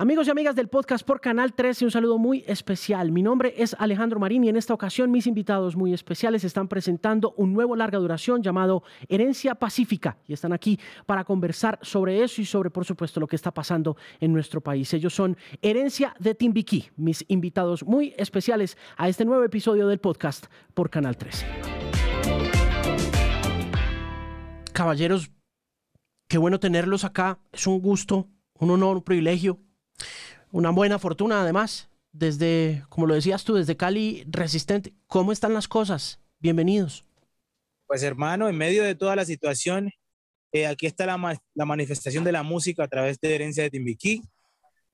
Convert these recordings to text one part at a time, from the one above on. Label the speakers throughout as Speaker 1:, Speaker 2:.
Speaker 1: Amigos y amigas del podcast por Canal 13, un saludo muy especial. Mi nombre es Alejandro Marín y en esta ocasión mis invitados muy especiales están presentando un nuevo larga duración llamado Herencia Pacífica y están aquí para conversar sobre eso y sobre, por supuesto, lo que está pasando en nuestro país. Ellos son Herencia de Timbiquí, mis invitados muy especiales a este nuevo episodio del podcast por Canal 13. Caballeros, qué bueno tenerlos acá. Es un gusto, un honor, un privilegio una buena fortuna además, desde, como lo decías tú, desde Cali Resistente. ¿Cómo están las cosas? Bienvenidos.
Speaker 2: Pues hermano, en medio de toda la situación, eh, aquí está la, la, manifestación de la música a través de Herencia de Timbiquí,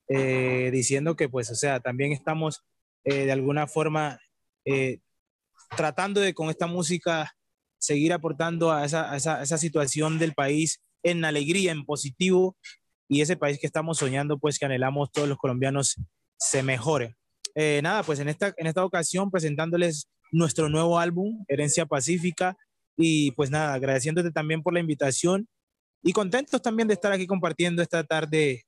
Speaker 2: eh, diciendo que pues, o sea, también estamos eh, de alguna forma tratando de con esta música seguir aportando a esa, a esa situación del país en alegría, en positivo, y ese país que estamos soñando, pues que anhelamos todos los colombianos se mejore. Eh, nada, pues en esta, en esta ocasión presentándoles nuestro nuevo álbum, Herencia Pacífica, y pues nada, agradeciéndote también por la invitación y contentos también de estar aquí compartiendo esta tarde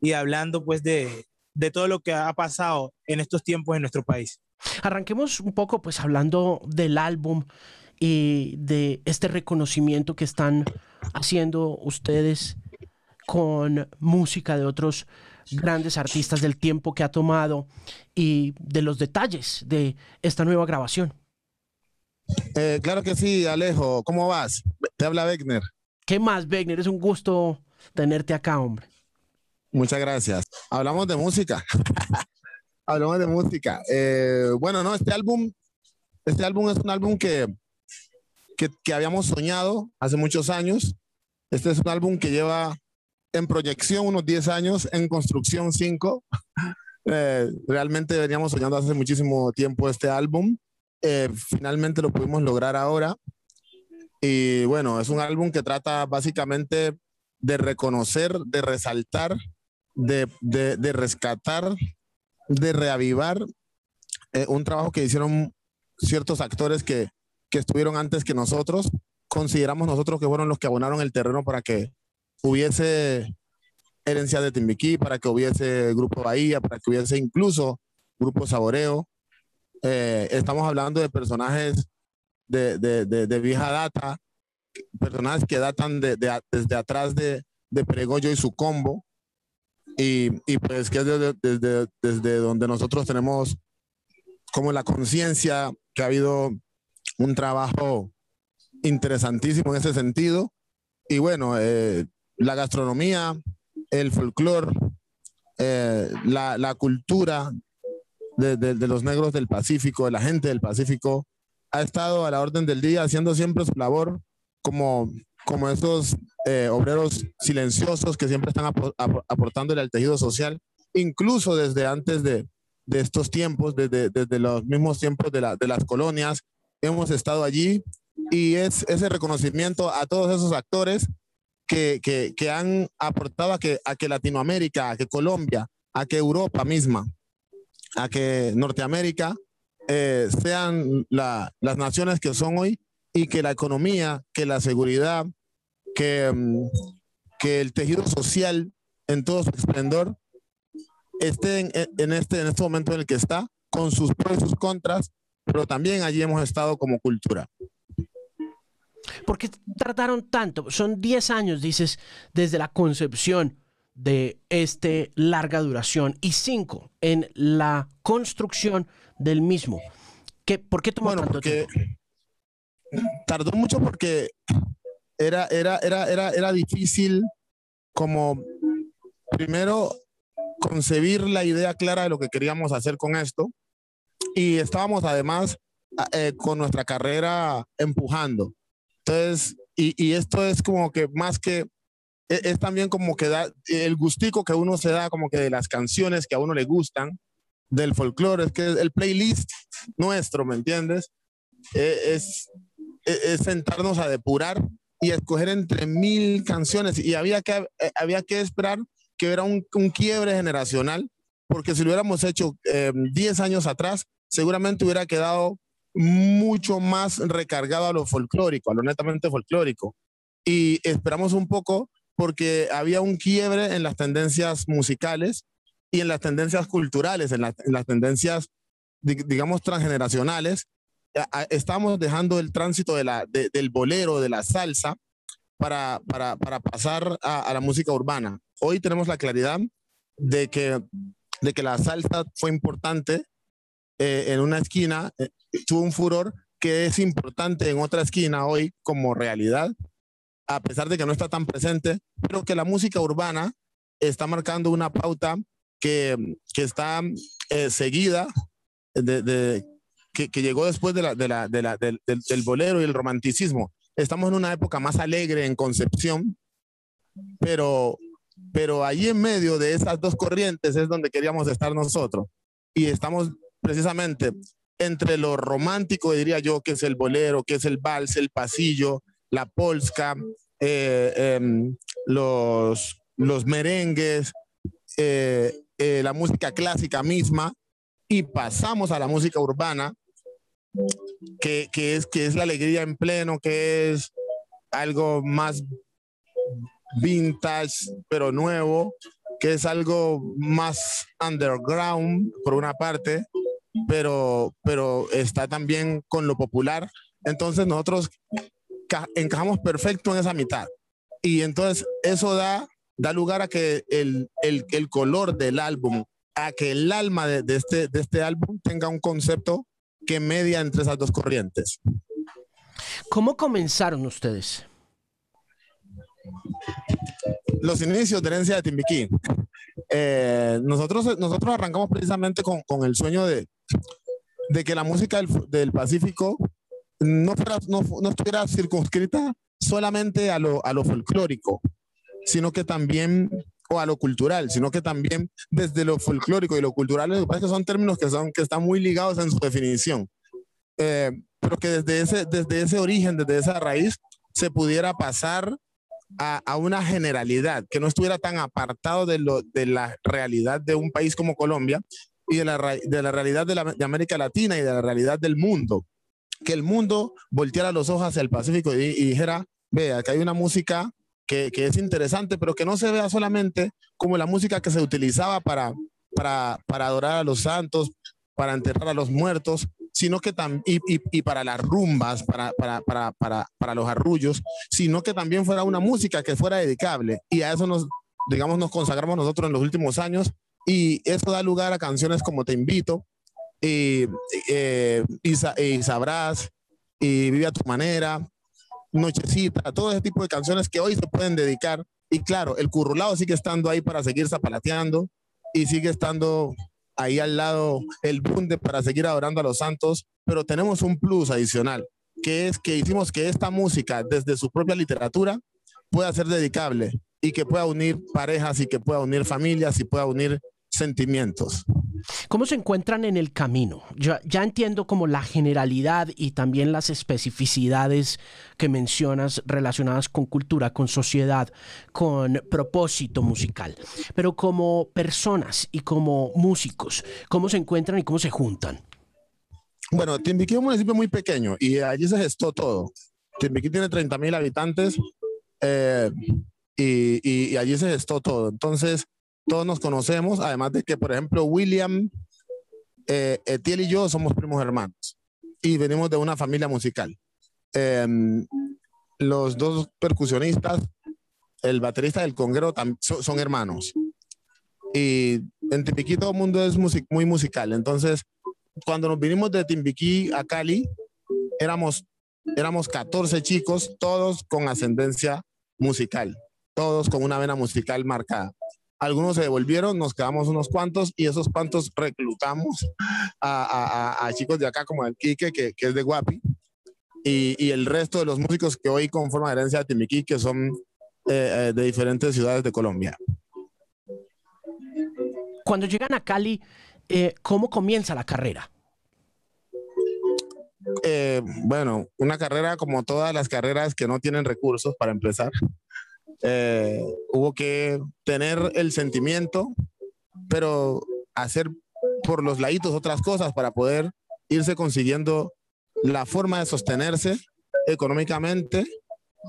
Speaker 2: y hablando pues de, de todo lo que ha pasado en estos tiempos en nuestro país.
Speaker 1: Arranquemos un poco pues hablando del álbum y de este reconocimiento que están haciendo ustedes con música de otros grandes artistas del tiempo que ha tomado y de los detalles de esta nueva grabación.
Speaker 3: Eh, claro que sí, Alejo. ¿Cómo vas? Te habla Wegner.
Speaker 1: ¿Qué más, Wegner? Es un gusto tenerte acá, hombre.
Speaker 3: Muchas gracias. Hablamos de música. Hablamos de música. Eh, bueno, no, este álbum, este álbum es un álbum que, que, que habíamos soñado hace muchos años. Este es un álbum que lleva en proyección unos 10 años, en construcción 5. Eh, realmente veníamos soñando hace muchísimo tiempo este álbum. Eh, finalmente lo pudimos lograr ahora. Y bueno, es un álbum que trata básicamente de reconocer, de resaltar, de, de, rescatar, de reavivar eh, un trabajo que hicieron ciertos actores que, que estuvieron antes que nosotros. Consideramos nosotros que fueron los que abonaron el terreno para que hubiese herencia de Timbiquí, para que hubiese Grupo Bahía, para que hubiese incluso Grupo Saboreo. Eh, estamos hablando de personajes de, de, de, vieja data, personajes que datan desde atrás de, de Peregollo y su combo, y, y pues que es desde, desde donde nosotros tenemos como la conciencia que ha habido un trabajo interesantísimo en ese sentido. Y bueno, eh, la gastronomía, el folclore, eh, la, cultura de, los negros del Pacífico, de la gente del Pacífico, ha estado a la orden del día haciendo siempre su labor como, como esos eh, obreros silenciosos que siempre están aportándole al tejido social, incluso desde antes de, estos tiempos, desde, desde los mismos tiempos de las colonias, hemos estado allí y es ese reconocimiento a todos esos actores que, que, han aportado a que, a que Latinoamérica, a que Colombia, a que Europa misma, a que Norteamérica eh, sean las naciones que son hoy y que la economía, que la seguridad, que, mm, que el tejido social en todo su esplendor esté en, en, este, en este momento en el que está, con sus pros y sus contras, pero también allí hemos estado como cultura.
Speaker 1: ¿Por qué trataron tanto? Son 10 años, dices, desde la concepción de este larga duración y 5 en la construcción del mismo. ¿Qué, ¿Por qué tomó
Speaker 3: bueno,
Speaker 1: tanto
Speaker 3: porque Tardó mucho porque era, era, era, era, era difícil como primero concebir la idea clara de lo que queríamos hacer con esto y estábamos además eh, con nuestra carrera empujando. Entonces, y, esto es como que más que, es, es, también como que da el gustico que uno se da como que de las canciones que a uno le gustan, del folclore, es que el playlist nuestro, ¿me entiendes? Eh, es, es, es, sentarnos a depurar y escoger entre mil canciones y había que, eh, había que esperar que hubiera un, un quiebre generacional, porque si lo hubiéramos hecho 10 eh, años atrás, seguramente hubiera quedado mucho más recargado a lo folclórico, a lo netamente folclórico. Y esperamos un poco porque había un quiebre en las tendencias musicales y en las tendencias culturales, en, las tendencias, digamos, transgeneracionales, estamos dejando el tránsito de la, del bolero, de la salsa, para, para, para pasar a, la música urbana. Hoy tenemos la claridad de que, de que la salsa fue importante eh, en una esquina, eh, tuvo un furor que es importante en otra esquina hoy como realidad, a pesar de que no está tan presente, pero que la música urbana está marcando una pauta que, que está eh, seguida, de, de que, que, llegó después de la, de la, la, del, del, bolero y el romanticismo. Estamos en una época más alegre en Concepción, pero, pero ahí en medio de esas dos corrientes es donde queríamos estar nosotros. Y estamos precisamente entre lo romántico, diría yo, que es el bolero, que es el vals, el pasillo, la polska, eh, em, los, merengues, eh, eh, la música clásica misma, y pasamos a la música urbana, que, es, que es la alegría en pleno, que es algo más vintage, pero nuevo, que es algo más underground, por una parte, pero, pero está también con lo popular. Entonces nosotros encajamos perfecto en esa mitad. Y entonces eso da, da lugar a que el, el, el color del álbum, a que el alma de, de, este, de este álbum tenga un concepto que media entre esas dos corrientes.
Speaker 1: ¿Cómo comenzaron ustedes?
Speaker 3: Los inicios de herencia de Timbiquí. Eh, nosotros, nosotros arrancamos precisamente con, con el sueño de, de que la música del, del Pacífico no, no, no, estuviera circunscrita solamente a lo, a lo folclórico, sino que también, o a lo cultural, sino que también desde lo folclórico y lo cultural, lo que pasa es que son términos que, son, que están muy ligados en su definición, eh, pero que desde ese, desde ese origen, desde esa raíz, se pudiera pasar a, una generalidad, que no estuviera tan apartado de, lo, de la realidad de un país como Colombia, y de la, de la realidad de, la, América Latina y de la realidad del mundo. Que el mundo volteara los ojos hacia el Pacífico y, y dijera, vea, que hay una música que, que, es interesante, pero que no se vea solamente como la música que se utilizaba para, para, para adorar a los santos, para enterrar a los muertos, sino que también, y, y, y, para las rumbas, para, para, para, para, para los arrullos, sino que también fuera una música que fuera dedicable. Y a eso nos, digamos, nos consagramos nosotros en los últimos años y eso da lugar a canciones como Te invito, y, eh, y, y, Sabrás, y Vive a tu manera, Nochecita, todo ese tipo de canciones que hoy se pueden dedicar. Y claro, el currulado sigue estando ahí para seguir zapalateando y sigue estando ahí al lado el bunde para seguir adorando a los santos, pero tenemos un plus adicional, que es que hicimos que esta música desde su propia literatura pueda ser dedicable y que pueda unir parejas y que pueda unir familias y pueda unir sentimientos.
Speaker 1: ¿Cómo se encuentran en el camino? Ya, ya, entiendo como la generalidad y también las especificidades que mencionas relacionadas con cultura, con sociedad, con propósito musical, pero como personas y como músicos, ¿cómo se encuentran y cómo se juntan?
Speaker 3: Bueno, Timbiquí es un municipio muy pequeño y allí se gestó todo. Timbiquí tiene 30 mil habitantes eh, y, y, y allí se gestó todo. Entonces, todos nos conocemos, además de que, por ejemplo, William, eh, Etiel y yo somos primos hermanos y venimos de una familia musical. Eh, los dos percusionistas, el baterista del conguero, son, son hermanos. Y en Timbiquí todo el mundo es music muy musical. Entonces, cuando nos vinimos de Timbiquí a Cali, éramos, éramos 14 chicos, todos con ascendencia musical, todos con una vena musical marcada algunos se devolvieron, nos quedamos unos cuantos y esos cuantos reclutamos a, a, a chicos de acá como el Quique, que, que es de Guapi, y, y, el resto de los músicos que hoy conforman Herencia de Timiquí, que son eh, eh, de diferentes ciudades de Colombia.
Speaker 1: Cuando llegan a Cali, eh, ¿cómo comienza la carrera?
Speaker 3: Eh, bueno, una carrera como todas las carreras que no tienen recursos para empezar eh, hubo que tener el sentimiento, pero hacer por los laditos otras cosas para poder irse consiguiendo la forma de sostenerse económicamente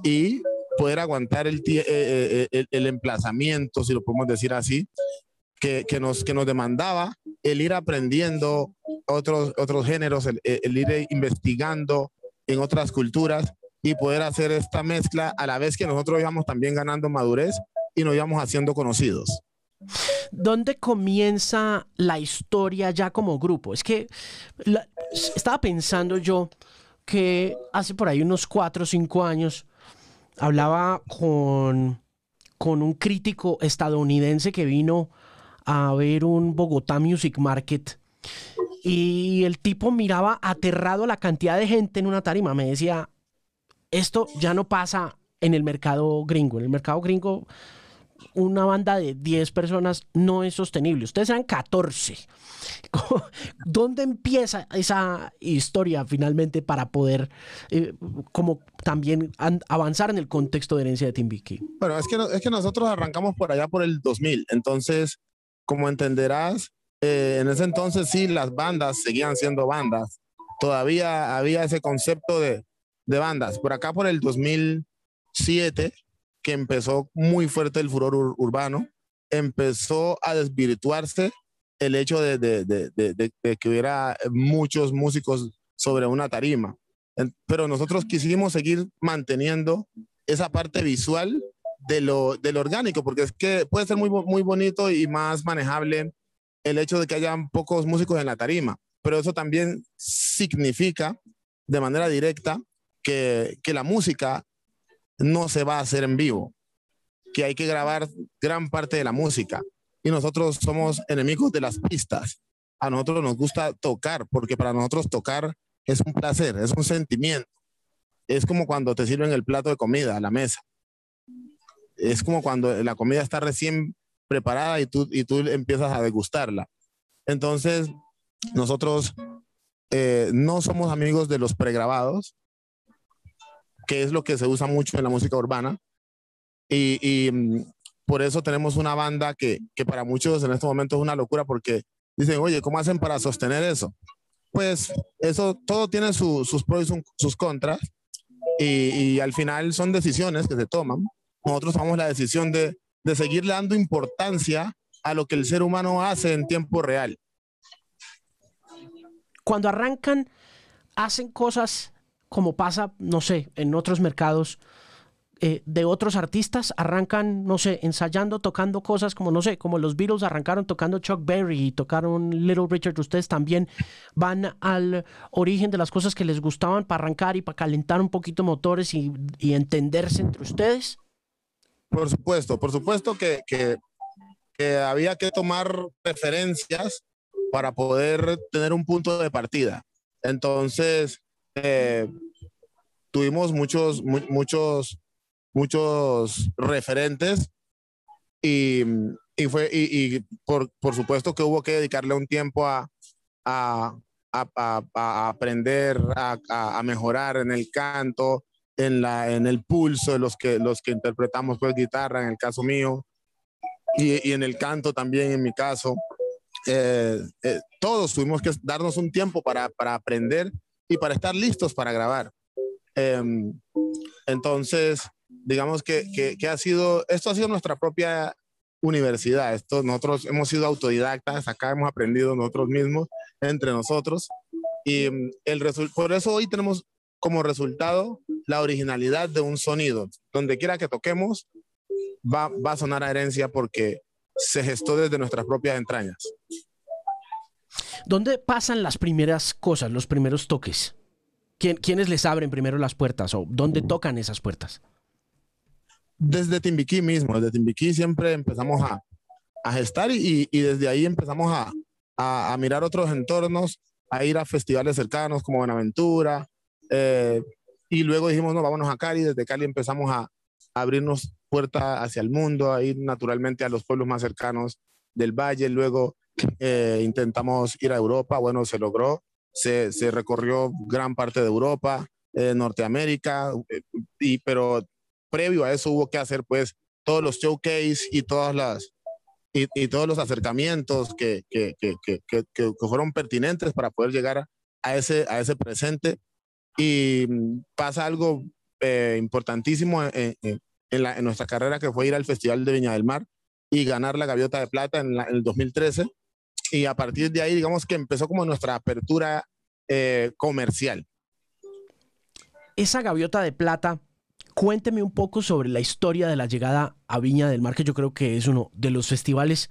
Speaker 3: y poder aguantar el, eh, eh, el, el, emplazamiento, si lo podemos decir así, que, nos, que nos demandaba el ir aprendiendo otros, otros géneros, el ir investigando en otras culturas y poder hacer esta mezcla a la vez que nosotros íbamos también ganando madurez y nos íbamos haciendo conocidos.
Speaker 1: ¿Dónde comienza la historia ya como grupo? Es que estaba pensando yo que hace por ahí unos cuatro o cinco años hablaba con, con un crítico estadounidense que vino a ver un Bogotá Music Market y el tipo miraba aterrado la cantidad de gente en una tarima. Me decía, esto ya no pasa en el mercado gringo. En el mercado gringo una banda de 10 personas no es sostenible. Ustedes eran 14. ¿Dónde empieza esa historia finalmente para poder eh, como también avanzar en el contexto de herencia de Timbiquí?
Speaker 3: Bueno, es que, es que nosotros arrancamos por allá por el 2000. Entonces, como entenderás, eh, en ese entonces sí las bandas seguían siendo bandas. Todavía había ese concepto de, de bandas. Por acá por el 2007 que empezó muy fuerte el furor urbano, empezó a desvirtuarse el hecho de, de, de, que hubiera muchos músicos sobre una tarima. Pero nosotros quisimos seguir manteniendo esa parte visual de lo, del orgánico, porque es que puede ser muy, muy bonito y más manejable el hecho de que hayan pocos músicos en la tarima, pero eso también significa de manera directa que, la música no se va a hacer en vivo, que hay que grabar gran parte de la música. Y nosotros somos enemigos de las pistas. A nosotros nos gusta tocar, porque para nosotros tocar es un placer, es un sentimiento. Es como cuando te sirven el plato de comida a la mesa. Es como cuando la comida está recién preparada y tú, y tú empiezas a degustarla. Entonces, nosotros eh, no somos amigos de los pregrabados, que es lo que se usa mucho en la música urbana. Y, mm, por eso tenemos una banda que, que, para muchos en este momento es una locura porque dicen, oye, ¿cómo hacen para sostener eso? Pues eso, todo tiene sus pros y sus contras. Y, y, al final son decisiones que se toman. Nosotros tomamos la decisión de, de seguir dando importancia a lo que el ser humano hace en tiempo real.
Speaker 1: Cuando arrancan, hacen cosas como pasa, no sé, en otros mercados eh, de otros artistas, arrancan, no sé, ensayando, tocando cosas como, no sé, como los Beatles arrancaron tocando Chuck Berry y tocaron Little Richard, ustedes también van al origen de las cosas que les gustaban para arrancar y para calentar un poquito motores y, entenderse entre ustedes.
Speaker 3: Por supuesto, por supuesto que, que, que había que tomar referencias para poder tener un punto de partida. Entonces, eh, tuvimos muchos, muchos, muchos referentes y, y fue, y, y por, por, supuesto que hubo que dedicarle un tiempo a, a, a, a aprender, a, mejorar en el canto, en, la, en el pulso de los que, los que interpretamos pues guitarra, en el caso mío, y, y en el canto también en mi caso. Eh, eh, todos tuvimos que darnos un tiempo para, para aprender y para estar listos para grabar. Em, entonces, digamos que, que, ha sido, esto ha sido nuestra propia universidad. Esto, nosotros hemos sido autodidactas, acá hemos aprendido nosotros mismos, entre nosotros. Y em, el por eso hoy tenemos como resultado la originalidad de un sonido. Donde quiera que toquemos, va, va a sonar a herencia porque se gestó desde nuestras propias entrañas.
Speaker 1: ¿Dónde pasan las primeras cosas, los primeros toques? ¿Quiénes les abren primero las puertas o dónde tocan esas puertas?
Speaker 3: Desde Timbiquí mismo, desde Timbiquí siempre empezamos a, gestar y, desde ahí empezamos a, mirar otros entornos, a ir a festivales cercanos como Buenaventura. Eh, y luego dijimos, no, vámonos a Cali. Desde Cali empezamos a, abrirnos puertas hacia el mundo, a ir naturalmente a los pueblos más cercanos del valle. Luego eh, intentamos ir a Europa, bueno, se logró, se, se recorrió gran parte de Europa, eh, Norteamérica, eh, y, pero previo a eso hubo que hacer pues todos los showcase y todas las y, y todos los acercamientos que, que, que, que, fueron pertinentes para poder llegar a ese, a ese presente. Y mm, pasa algo importantísimo en, en, en, la, en nuestra carrera que fue ir al Festival de Viña del Mar y ganar la Gaviota de Plata en, el 2013. Y a partir de ahí, digamos que empezó como nuestra apertura eh, comercial.
Speaker 1: Esa Gaviota de Plata, cuénteme un poco sobre la historia de la llegada a Viña del Mar, que yo creo que es uno de los festivales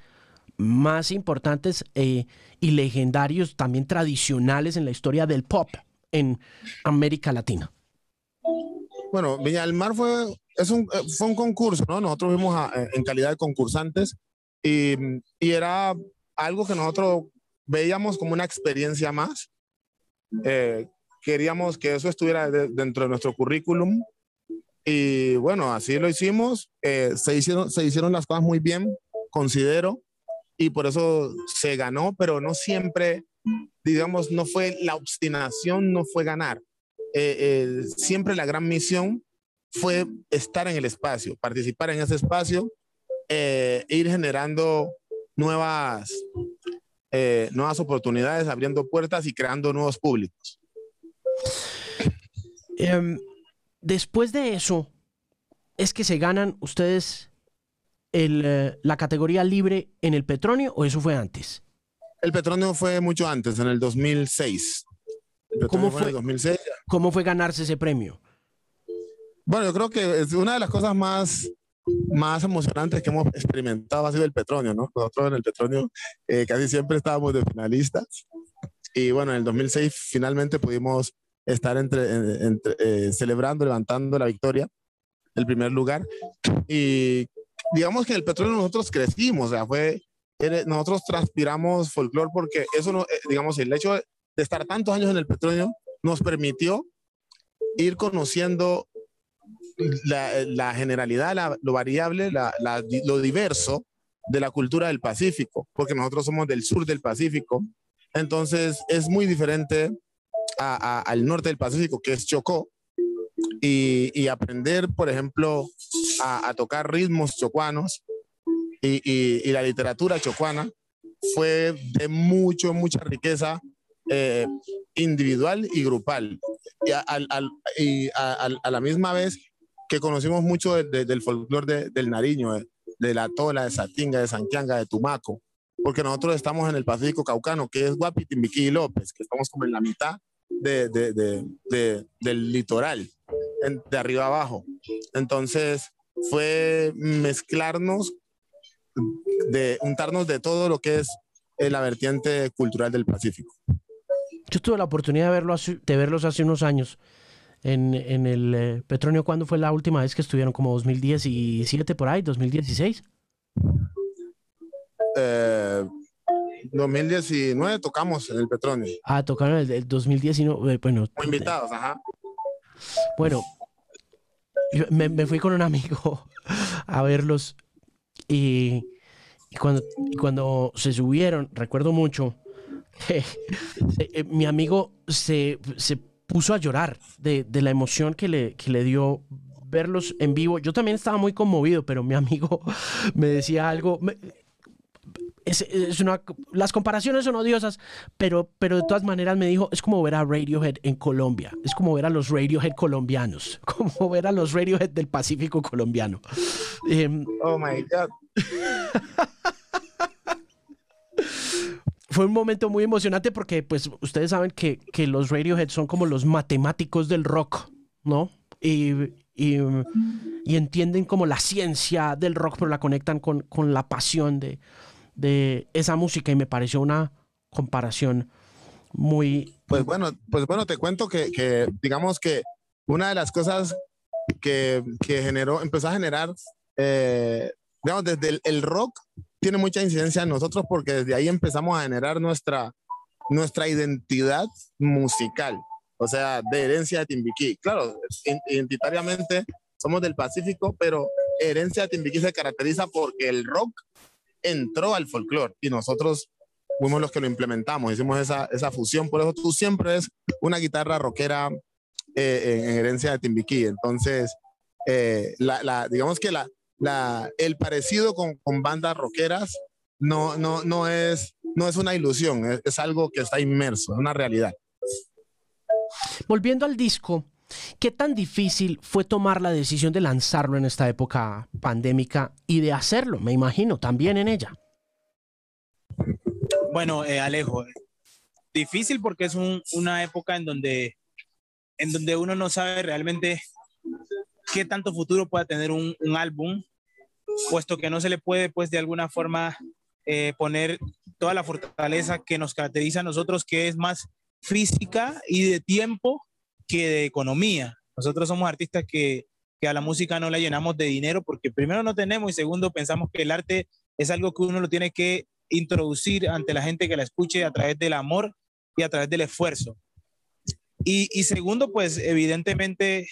Speaker 1: más importantes eh, y legendarios, también tradicionales en la historia del pop en América Latina.
Speaker 3: Bueno, Viña del Mar fue, es un, eh, fue un concurso, ¿no? Nosotros vimos eh, en calidad de concursantes y, y, era algo que nosotros veíamos como una experiencia más. queríamos que eso estuviera dentro de nuestro currículum y bueno, así lo hicimos. se, hicieron, se hicieron las cosas muy bien, considero y por eso se ganó, pero no siempre, digamos, no fue la obstinación, no fue ganar. Eh, siempre la gran misión fue estar en el espacio, participar en ese espacio, ir generando nuevas, eh, nuevas oportunidades, abriendo puertas y creando nuevos públicos.
Speaker 1: Em, después de eso, es que se ganan ustedes el, eh, la categoría libre en el Petronio o eso fue antes?
Speaker 3: El Petronio fue mucho antes, en el 2006.
Speaker 1: ¿Cómo fue, 2006. ¿Cómo fue ganarse ese premio?
Speaker 3: Bueno, yo creo que es una de las cosas más, más emocionantes que hemos experimentado ha sido el Petronio, ¿no? Nosotros en el Petronio eh, casi siempre estábamos de finalistas y bueno, en el 2006 finalmente pudimos estar entre, eh, celebrando, levantando la victoria, el primer lugar y digamos que en el petróleo nosotros crecimos, o sea, fue, nosotros transpiramos folclore porque eso, no, eh, digamos, el hecho de estar tantos años en el petróleo nos permitió ir conociendo la, generalidad, lo variable, lo diverso de la cultura del Pacífico, porque nosotros somos del sur del Pacífico, entonces es muy diferente al norte del Pacífico, que es Chocó, y, aprender, por ejemplo, a, tocar ritmos chocuanos y, la literatura chocuana fue de mucho, mucha riqueza eh, individual y grupal. Y, a, la misma vez que conocimos mucho del folclore del Nariño, de, la Tola, de Satinga, de Santianga, de Tumaco, porque nosotros estamos en el Pacífico Caucano, que es Guapi, Timbiquí y López, que estamos como en la mitad del litoral de arriba abajo. Entonces fue mezclarnos, de untarnos de todo lo que es eh, la vertiente cultural del Pacífico.
Speaker 1: Yo tuve la oportunidad de, verlo de verlos hace unos años en, en el eh, Petronio. ¿Cuándo fue la última vez que estuvieron? ¿Como 2017 por ahí? ¿2016?
Speaker 3: 2019 tocamos en el Petronio.
Speaker 1: Ah, tocaron el, el 2019. Bueno,
Speaker 3: Como invitados, ajá.
Speaker 1: Bueno, me, fui con un amigo a verlos y, cuando, cuando se subieron, recuerdo mucho, eh, mi amigo se, puso a llorar de, la emoción que le, que le dio verlos en vivo. Yo también estaba muy conmovido, pero mi amigo me decía algo es, una, las comparaciones son odiosas, pero, pero de todas maneras me dijo, es como ver a Radiohead en Colombia, es como ver a los Radiohead colombianos, como ver a los Radiohead del Pacífico colombiano.
Speaker 3: Em, oh my God.
Speaker 1: Fue un momento muy emocionante porque pues ustedes saben que, que los Radiohead son como los matemáticos del rock, ¿no? Y, y, entienden como la ciencia del rock, pero la conectan con, con la pasión de, de esa música y me pareció una comparación muy...
Speaker 3: Pues bueno, pues bueno, te cuento que, digamos que una de las cosas que, que generó, empezó a generar, eh, digamos, desde el, rock tiene mucha incidencia en nosotros porque desde ahí empezamos a generar nuestra, nuestra identidad musical, o sea, de herencia de Timbiquí. Claro, identitariamente somos del Pacífico, pero herencia de Timbiquí se caracteriza porque el rock entró al folclore y nosotros fuimos los que lo implementamos, hicimos esa, esa fusión, por eso tú siempre es una guitarra rockera eh, en herencia de Timbiquí, entonces eh, la, la, digamos que la, la, el parecido con, con, bandas rockeras no, no, no, es, no es una ilusión, es, es algo que está inmerso, es una realidad.
Speaker 1: Volviendo al disco, ¿Qué tan difícil fue tomar la decisión de lanzarlo en esta época pandémica y de hacerlo, me imagino, también en ella?
Speaker 2: Bueno, eh, Alejo, difícil porque es una época en donde, en donde uno no sabe realmente qué tanto futuro pueda tener un, álbum, puesto que no se le puede, pues, de alguna forma eh, poner toda la fortaleza que nos caracteriza a nosotros, que es más física y de tiempo que de economía. Nosotros somos artistas que, que a la música no la llenamos de dinero porque primero no tenemos y segundo pensamos que el arte es algo que uno lo tiene que introducir ante la gente que la escuche a través del amor y a través del esfuerzo. Y, y segundo, pues evidentemente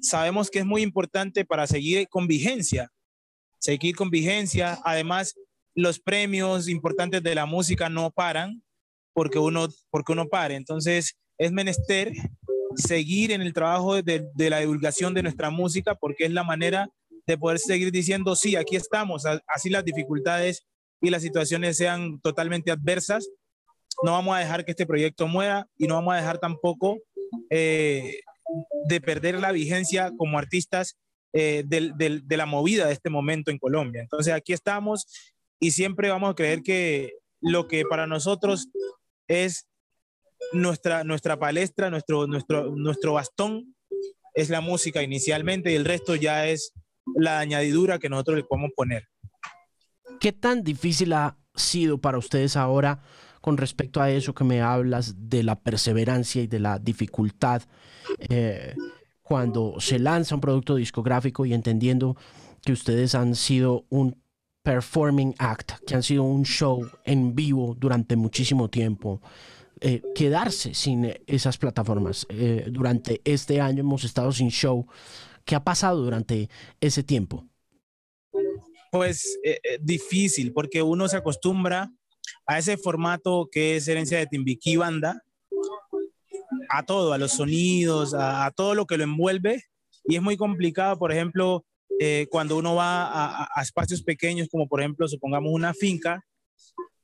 Speaker 2: sabemos que es muy importante para seguir con vigencia, seguir con vigencia. Además, los premios importantes de la música no paran porque uno, porque uno pare. Entonces, es menester seguir en el trabajo de, de, la divulgación de nuestra música porque es la manera de poder seguir diciendo, sí, aquí estamos, así las dificultades y las situaciones sean totalmente adversas. No vamos a dejar que este proyecto muera y no vamos a dejar tampoco eh, de perder la vigencia como artistas eh, de la movida de este momento en Colombia. Entonces aquí estamos y siempre vamos a creer que lo que para nosotros es nuestra, nuestra palestra, nuestro, nuestro, nuestro bastón, es la música inicialmente y el resto ya es la añadidura que nosotros le podemos poner.
Speaker 1: ¿Qué tan difícil ha sido para ustedes ahora con respecto a eso que me hablas de la perseverancia y de la dificultad eh, cuando se lanza un producto discográfico y entendiendo que ustedes han sido un performing act, que han sido un show en vivo durante muchísimo tiempo? Eh, quedarse sin esas plataformas. Eh, durante este año hemos estado sin show. ¿Qué ha pasado durante ese tiempo?
Speaker 2: Pues difícil, porque uno se acostumbra a ese formato que es herencia de Timbiquí Banda, a todo, a los sonidos, a, todo lo que lo envuelve. Y es muy complicado, por ejemplo, eh, cuando uno va a, espacios pequeños, como por ejemplo, supongamos una finca,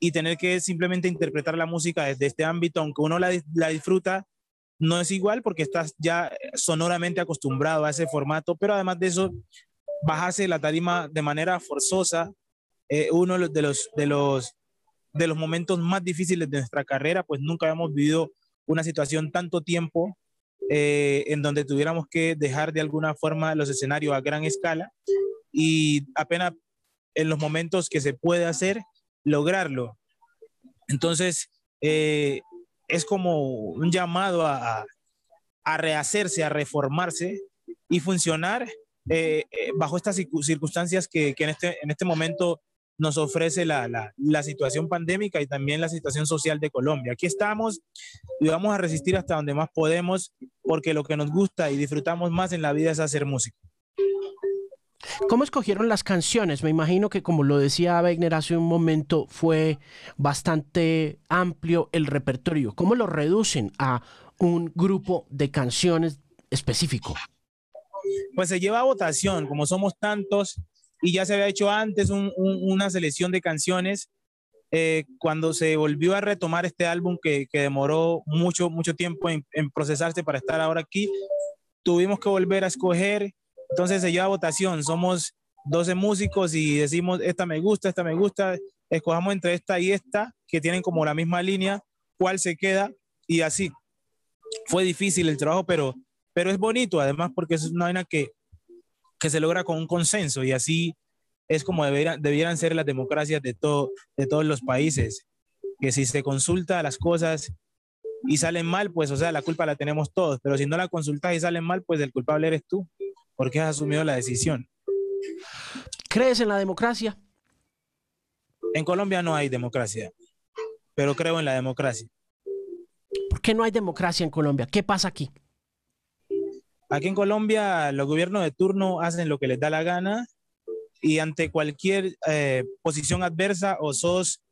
Speaker 2: y tener que simplemente interpretar la música desde este ámbito, aunque uno la, disfruta, no es igual porque estás ya sonoramente acostumbrado a ese formato, pero además de eso, bajarse la tarima de manera forzosa, eh, uno de los, de los de los momentos más difíciles de nuestra carrera, pues nunca habíamos vivido una situación tanto tiempo eh, en donde tuviéramos que dejar de alguna forma los escenarios a gran escala y apenas en los momentos que se puede hacer, lograrlo. Entonces, eh, es como un llamado a, a, rehacerse, a reformarse y funcionar eh, bajo estas circunstancias que, que en, este, en este momento nos ofrece la, la, situación pandémica y también la situación social de Colombia. Aquí estamos y vamos a resistir hasta donde más podemos porque lo que nos gusta y disfrutamos más en la vida es hacer música.
Speaker 1: ¿Cómo escogieron las canciones? Me imagino que como lo decía Wegner hace un momento, fue bastante amplio el repertorio. ¿Cómo lo reducen a un grupo de canciones específico?
Speaker 2: Pues se lleva a votación, como somos tantos, y ya se había hecho antes una selección de canciones. Eh, cuando se volvió a retomar este álbum que, que demoró mucho, mucho tiempo en, procesarse para estar ahora aquí, tuvimos que volver a escoger, entonces se lleva votación, somos 12 músicos y decimos, esta me gusta, esta me gusta, escojamos entre esta y esta, que tienen como la misma línea, cuál se queda y así. Fue difícil el trabajo, pero, pero es bonito además porque es una vaina que, que se logra con un consenso y así es como debieran, debieran ser las democracias de, todo, de todos los países, que si se consulta las cosas y salen mal, pues o sea, la culpa la tenemos todos, pero si no la consultas y salen mal, pues el culpable eres tú, porque has asumido la decisión.
Speaker 1: ¿Crees en la democracia?
Speaker 2: En Colombia no hay democracia, pero creo en la democracia.
Speaker 1: ¿Por qué no hay democracia en Colombia? ¿Qué pasa aquí?
Speaker 2: Aquí en Colombia los gobiernos de turno hacen lo que les da la gana y ante cualquier eh, posición adversa o sos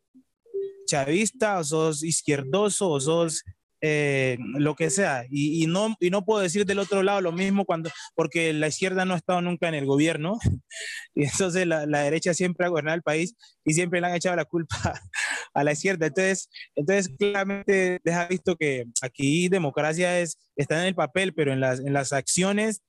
Speaker 2: chavista o sos izquierdoso o sos eh, lo que sea. Y, no, y no puedo decir del otro lado lo mismo cuando, porque la izquierda no ha estado nunca en el gobierno y entonces la, la derecha siempre ha gobernado el país y siempre le han echado la culpa a la izquierda. Entonces, entonces claramente deja visto que aquí democracia es, está en el papel, pero en las, en las acciones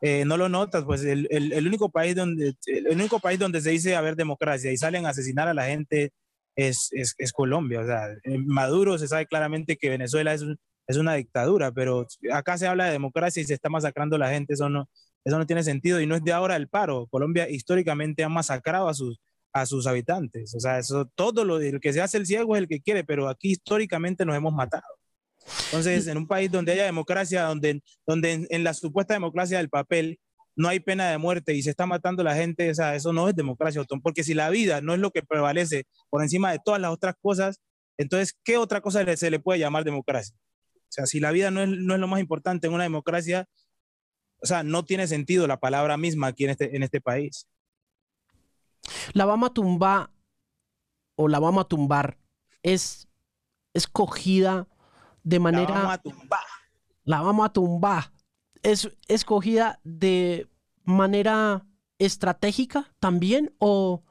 Speaker 2: eh, no lo notas, pues el, el, único país donde, el único país donde se dice haber democracia y salen a asesinar a la gente es, es, es Colombia. O sea, Maduro se sabe claramente que Venezuela es, es, una dictadura, pero acá se habla de democracia y se está masacrando a la gente, eso no, eso no tiene sentido y no es de ahora el paro. Colombia históricamente ha masacrado a sus, a sus habitantes. O sea, eso, todo lo el que se hace el ciego es el que quiere, pero aquí históricamente nos hemos matado. Entonces, en un país donde haya democracia, donde, donde en, la supuesta democracia del papel no hay pena de muerte y se está matando la gente, o sea, eso no es democracia, porque si la vida no es lo que prevalece por encima de todas las otras cosas, entonces, ¿qué otra cosa se le puede llamar democracia? O sea, si la vida no es, no es lo más importante en una democracia, o sea, no tiene sentido la palabra misma aquí en este, en este país.
Speaker 1: La vamos a tumbar o la vamos a tumbar es escogida de manera... La vamos a tumbar. La vamos a tumbar. ¿Es escogida de manera estratégica también o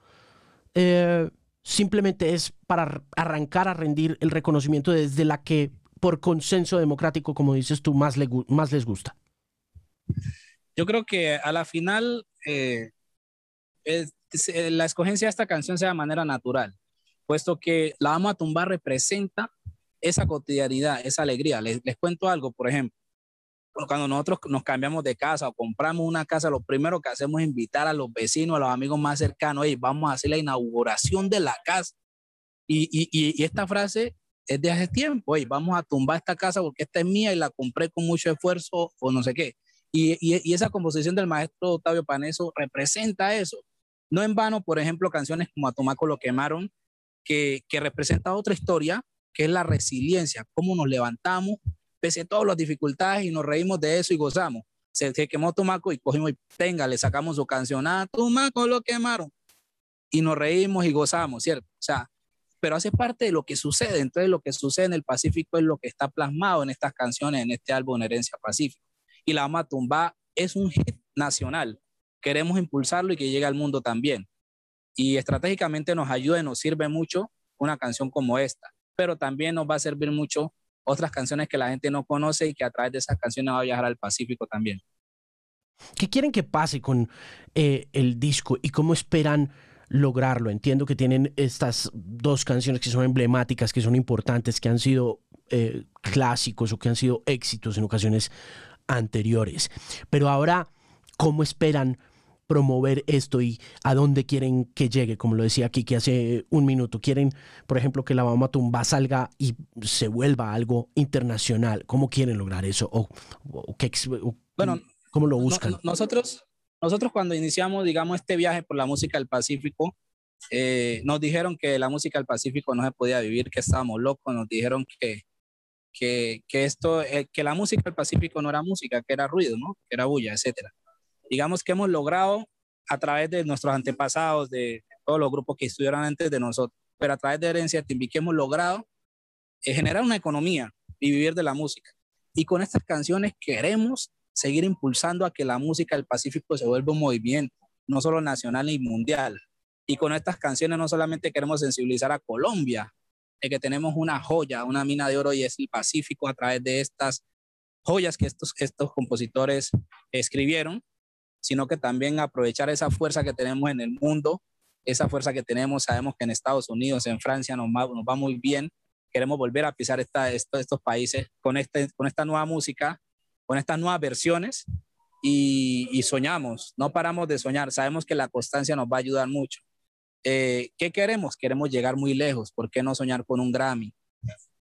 Speaker 1: eh, simplemente es para arrancar a rendir el reconocimiento desde la que por consenso democrático, como dices tú, más, les gusta?
Speaker 4: Yo creo que a la final eh, la escogencia de esta canción sea de manera natural, puesto que La Vamos a Tumbar representa esa cotidianidad, esa alegría. Les, cuento algo, por ejemplo, cuando nosotros nos cambiamos de casa o compramos una casa, lo primero que hacemos es invitar a los vecinos, a los amigos más cercanos, y vamos a hacer la inauguración de la casa. Y, y, y esta frase es de hace tiempo, oye, vamos a tumbar esta casa porque esta es mía y la compré con mucho esfuerzo o no sé qué. Y, y, esa composición del maestro Octavio Paneso representa eso. No en vano, por ejemplo, canciones como A Tomaco lo quemaron, que, que representa otra historia, que es la resiliencia, cómo nos levantamos pese a todas las dificultades y nos reímos de eso y gozamos. Se, quemó Tomaco y cogimos y tenga, le sacamos su canción, a Tomaco lo quemaron. Y nos reímos y gozamos, ¿cierto? O sea, pero hace parte de lo que sucede. Entonces, lo que sucede en el Pacífico es lo que está plasmado en estas canciones, en este álbum Herencia Pacífico. Y la Matumba es un hit nacional. Queremos impulsarlo y que llegue al mundo también. Y estratégicamente nos ayuda y nos sirve mucho una canción como esta, pero también nos va a servir mucho otras canciones que la gente no conoce y que a través de esas canciones va a viajar al Pacífico también.
Speaker 1: ¿Qué quieren que pase con eh, el disco y cómo esperan lograrlo. Entiendo que tienen estas dos canciones que son emblemáticas, que son importantes, que han sido eh, clásicos o que han sido éxitos en ocasiones anteriores. Pero ahora, ¿cómo esperan promover esto y a dónde quieren que llegue? Como lo decía aquí que hace un minuto, quieren, por ejemplo, que la Bama Tumba salga y se vuelva algo internacional. ¿Cómo quieren lograr eso? ¿O, bueno, ¿Cómo lo buscan?
Speaker 4: nosotros, nosotros cuando iniciamos, digamos, este viaje por la música del Pacífico, eh, nos dijeron que la música del Pacífico no se podía vivir, que estábamos locos, nos dijeron que, que, que esto, eh, que la música del Pacífico no era música, que era ruido, ¿no? Que era bulla, etcétera. Digamos que hemos logrado a través de nuestros antepasados, de todos los grupos que estuvieron antes de nosotros, pero a través de Herencia Timbique hemos logrado eh, generar una economía y vivir de la música. Y con estas canciones queremos seguir impulsando a que la música del Pacífico se vuelva un movimiento, no solo nacional y mundial. Y con estas canciones no solamente queremos sensibilizar a Colombia, de que tenemos una joya, una mina de oro y es el Pacífico a través de estas joyas que estos, estos compositores escribieron, sino que también aprovechar esa fuerza que tenemos en el mundo, esa fuerza que tenemos, sabemos que en Estados Unidos, en Francia nos va, muy bien, queremos volver a pisar estos, países con, este, con esta nueva música con estas nuevas versiones y, soñamos, no paramos de soñar, sabemos que la constancia nos va a ayudar mucho. Eh, ¿Qué queremos? Queremos llegar muy lejos, ¿por qué no soñar con un Grammy?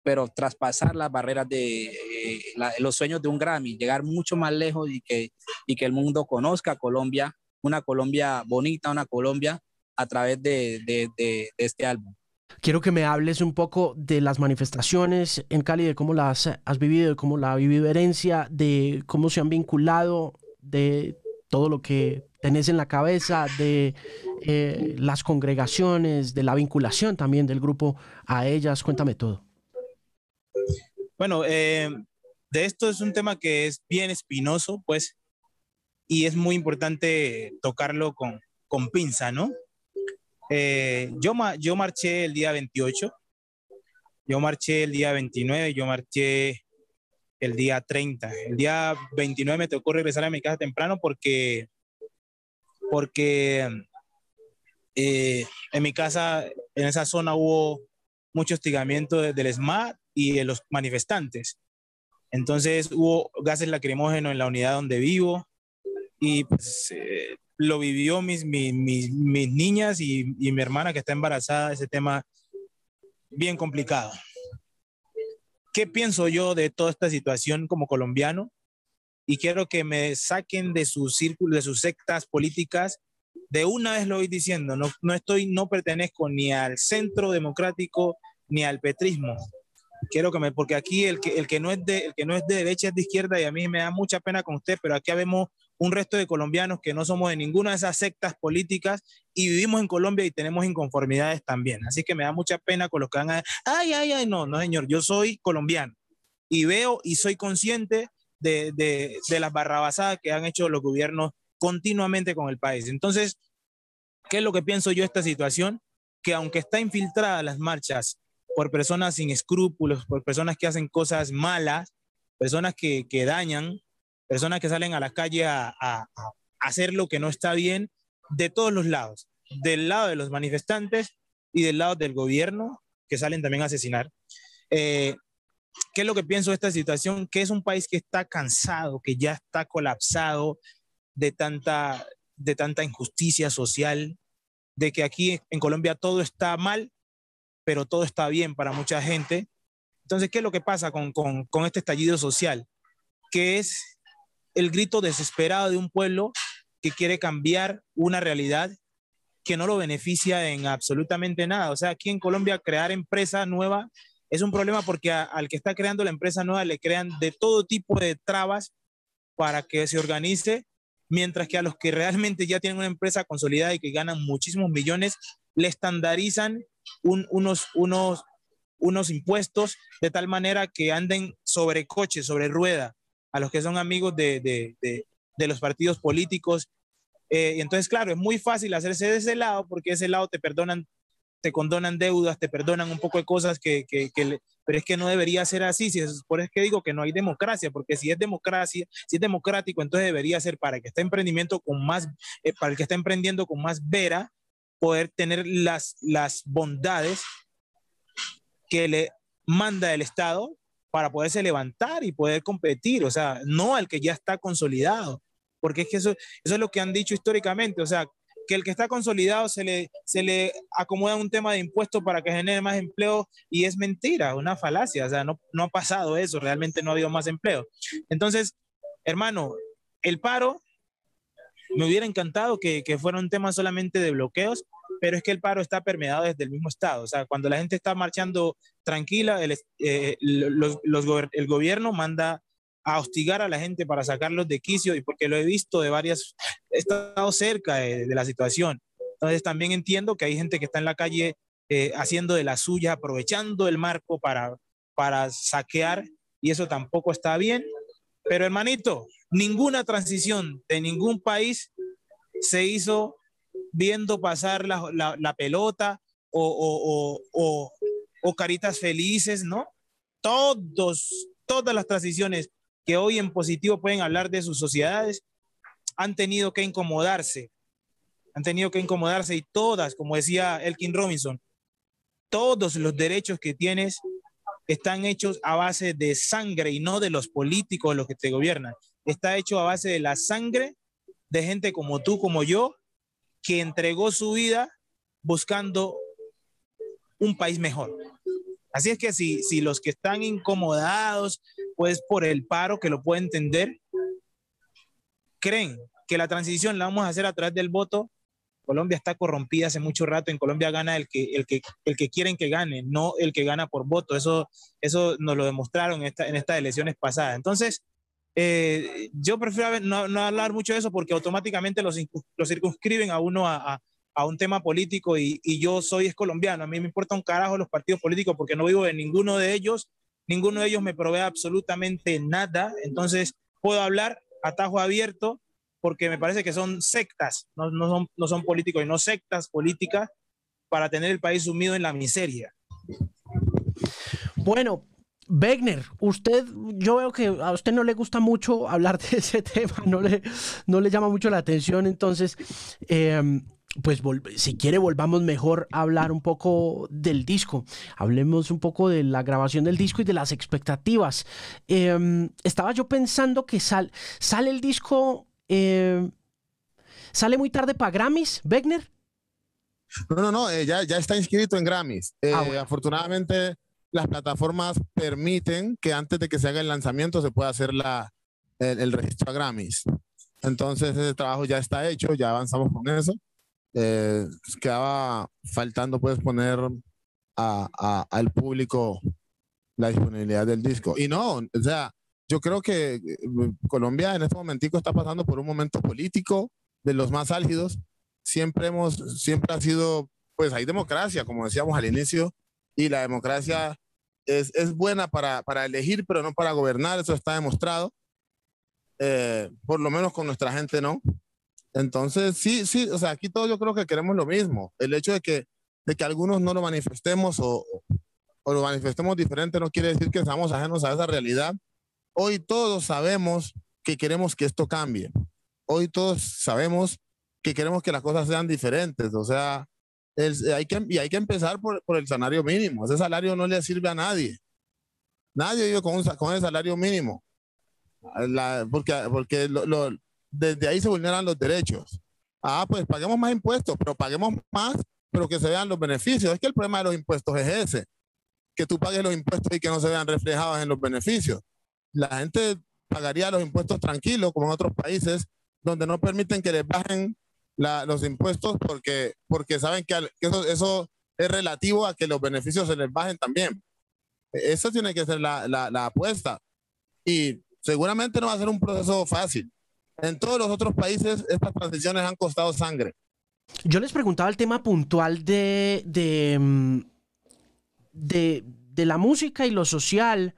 Speaker 4: Pero traspasar las barreras de eh, los sueños de un Grammy, llegar mucho más lejos y que, y que el mundo conozca a Colombia, una Colombia bonita, una Colombia a través de, de, este álbum.
Speaker 1: Quiero que me hables un poco de las manifestaciones en Cali, de cómo las has vivido, de cómo la ha vivido Herencia, de cómo se han vinculado, de todo lo que tenés en la cabeza, de eh, las congregaciones, de la vinculación también del grupo a ellas. Cuéntame todo.
Speaker 2: Bueno, eh, de esto es un tema que es bien espinoso, pues, y es muy importante tocarlo con, con pinza, ¿no? Eh, yo, yo marché el día 28, yo marché el día 29, yo marché el día 30. El día 29 me tocó regresar a mi casa temprano porque, porque eh, en mi casa, en esa zona hubo mucho hostigamiento del SMAT y de los manifestantes. Entonces hubo gases lacrimógenos en la unidad donde vivo y pues, eh, lo vivió mis, mis, mis, niñas y, y, mi hermana que está embarazada, ese tema bien complicado. ¿Qué pienso yo de toda esta situación como colombiano? Y quiero que me saquen de sus círculos, de sus sectas políticas. De una vez lo voy diciendo, no, no estoy, no pertenezco ni al centro democrático ni al petrismo quiero que me, porque aquí el que, el que, no es de, el que no es de derecha es de izquierda y a mí me da mucha pena con usted, pero aquí vemos un resto de colombianos que no somos de ninguna de esas sectas políticas y vivimos en Colombia y tenemos inconformidades también. Así que me da mucha pena con los que van a, ay, ay, ay, no, no, señor, yo soy colombiano y veo y soy consciente de, de, de las barrabasadas que han hecho los gobiernos continuamente con el país. Entonces, ¿qué es lo que pienso yo de esta situación? Que aunque está infiltrada las marchas por personas sin escrúpulos, por personas que hacen cosas malas, personas que, que dañan, personas que salen a la calle a, hacer lo que no está bien, de todos los lados, del lado de los manifestantes y del lado del gobierno, que salen también a asesinar. Eh, ¿Qué es lo que pienso de esta situación? Que es un país que está cansado, que ya está colapsado de tanta, de tanta injusticia social, de que aquí en Colombia todo está mal pero todo está bien para mucha gente. Entonces, ¿qué es lo que pasa con, con, este estallido social? Que es el grito desesperado de un pueblo que quiere cambiar una realidad que no lo beneficia en absolutamente nada. O sea, aquí en Colombia crear empresa nueva es un problema porque al que está creando la empresa nueva le crean de todo tipo de trabas para que se organice, mientras que a los que realmente ya tienen una empresa consolidada y que ganan muchísimos millones, le estandarizan un, unos, unos, unos impuestos de tal manera que anden sobre coche, sobre rueda, a los que son amigos de, de, de, los partidos políticos. Eh, y entonces, claro, es muy fácil hacerse de ese lado porque ese lado te perdonan, te condonan deudas, te perdonan un poco de cosas que, que, que pero es que no debería ser así. Si es, por eso es que digo que no hay democracia, porque si es democracia, si es democrático, entonces debería ser para el que está emprendimiento con más, eh, para el que está emprendiendo con más vera, poder tener las, las bondades que le manda el Estado para poderse levantar y poder competir, o sea, no al que ya está consolidado, porque es que eso, eso es lo que han dicho históricamente, o sea, que el que está consolidado se le, se le acomoda un tema de impuestos para que genere más empleo y es mentira, una falacia, o sea, no, no ha pasado eso, realmente no ha habido más empleo. Entonces, hermano, el paro me hubiera encantado que, que fuera un tema solamente de bloqueos, pero es que el paro está permeado desde el mismo Estado. O sea, cuando la gente está marchando tranquila, el, eh, el gobierno manda a hostigar a la gente para sacarlos de quicio y porque lo he visto de varias, he cerca de, de la situación. Entonces también entiendo que hay gente que está en la calle eh, haciendo de la suya, aprovechando el marco para, para saquear y eso tampoco está bien. Pero hermanito, ninguna transición de ningún país se hizo viendo pasar la, pelota o, caritas felices, ¿no? Todos, todas las transiciones que hoy en positivo pueden hablar de sus sociedades han tenido que incomodarse, han tenido que incomodarse y todas, como decía Elkin Robinson, todos los derechos que tienes están hechos a base de sangre y no de los políticos los que te gobiernan. Está hecho a base de la sangre de gente como tú, como yo, que entregó su vida buscando un país mejor. Así es que si, si los que están incomodados, pues por el paro, que lo pueden entender, creen que la transición la vamos a hacer a través del voto, Colombia está corrompida hace mucho rato. En Colombia gana el que, el que, el que quieren que gane, no el que gana por voto. Eso, eso nos lo demostraron en, esta, en estas elecciones pasadas. Entonces, eh, yo prefiero no, hablar mucho de eso porque automáticamente los, los circunscriben a uno a, a, a un tema político y, yo soy colombiano. A mí me importa un carajo los partidos políticos porque no vivo en ninguno de ellos. Ninguno de ellos me provee absolutamente nada. Entonces puedo hablar a tajo abierto porque me parece que son sectas, no, no, son, no son políticos y no sectas políticas para tener el país sumido en la miseria.
Speaker 1: Bueno, Wegner, usted, yo veo que a usted no le gusta mucho hablar de ese tema, no le, no le llama mucho la atención, entonces, em, pues si quiere volvamos mejor a hablar un poco del disco, hablemos un poco de la grabación del disco y de las expectativas. Em, estaba yo pensando que sale el disco, em, sale muy tarde para Grammys, Wegner.
Speaker 3: No, no, no, eh, ya, ya está inscrito en Grammys. Ah, eh, afortunadamente las plataformas permiten que antes de que se haga el lanzamiento se pueda hacer la, el, registro a Grammys. Entonces ese trabajo ya está hecho, ya avanzamos con eso. Eh, quedaba faltando pues poner a, al público la disponibilidad del disco. Y no, o sea, yo creo que eh, Colombia en este momentico está pasando por un momento político de los más álgidos. Siempre hemos, siempre ha sido, pues hay democracia, como decíamos al inicio, y la democracia es, es buena para, para, elegir, pero no para gobernar, eso está demostrado. Eh, por lo menos con nuestra gente, ¿no? Entonces, sí, sí, o sea, aquí todos yo creo que queremos lo mismo. El hecho de que, de que algunos no lo manifestemos o, o lo manifestemos diferente no quiere decir que estamos ajenos a esa realidad. Hoy todos sabemos que queremos que esto cambie. Hoy todos sabemos que queremos que las cosas sean diferentes. O sea, hay que, y hay que empezar por, por, el salario mínimo. Ese salario no le sirve a nadie. Nadie vive con, un, con el salario mínimo. La, porque porque lo, desde ahí se vulneran los derechos. Ah, pues paguemos más impuestos, pero paguemos más, pero que se vean los beneficios. Es que el problema de los impuestos es ese, que tú pagues los impuestos y que no se vean reflejados en los beneficios. La gente pagaría los impuestos tranquilos, como en otros países, donde no permiten que les bajen los impuestos porque, porque saben que, eso, eso, es relativo a que los beneficios se les bajen también. Esa tiene que ser la, la, apuesta. Y seguramente no va a ser un proceso fácil. En todos los otros países estas transiciones han costado sangre.
Speaker 1: Yo les preguntaba el tema puntual de, de, mm, de, de la música y lo social.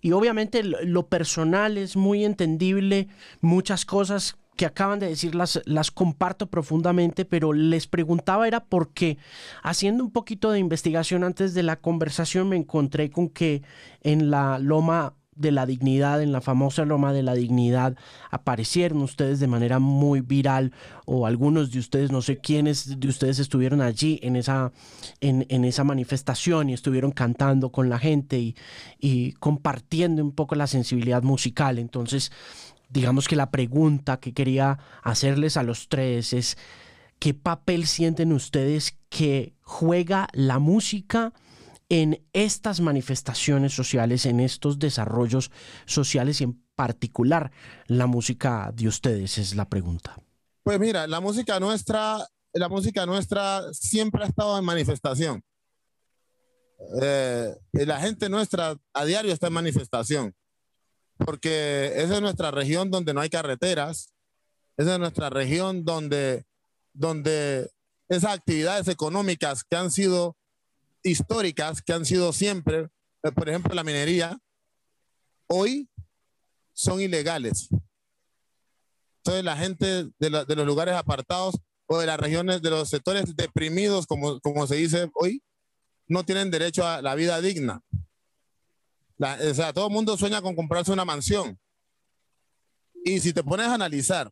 Speaker 1: Y obviamente lo personal es muy entendible, muchas cosas que acaban de decir las, las comparto profundamente, pero les preguntaba era porque haciendo un poquito de investigación antes de la conversación me encontré con que en la loma de la dignidad, en la famosa Loma de la Dignidad, aparecieron ustedes de manera muy viral, o algunos de ustedes, no sé quiénes de ustedes estuvieron allí en esa, en, en esa manifestación y estuvieron cantando con la gente y, y compartiendo un poco la sensibilidad musical. Entonces, digamos que la pregunta que quería hacerles a los tres es, ¿qué papel sienten ustedes que juega la música en estas manifestaciones sociales, en estos desarrollos sociales y en particular la música de ustedes? Es la pregunta.
Speaker 3: Pues mira, la música nuestra, la música nuestra siempre ha estado en manifestación. Eh, la gente nuestra a diario está en manifestación porque esa es nuestra región donde no hay carreteras, esa es nuestra región donde, donde esas actividades económicas que han sido históricas, que han sido siempre, eh, por ejemplo la minería, hoy son ilegales. Entonces la gente de, los lugares apartados o de las regiones, de los sectores deprimidos, como, como se dice hoy, no tienen derecho a la vida digna o sea, todo el mundo sueña con comprarse una mansión. Y si te pones a analizar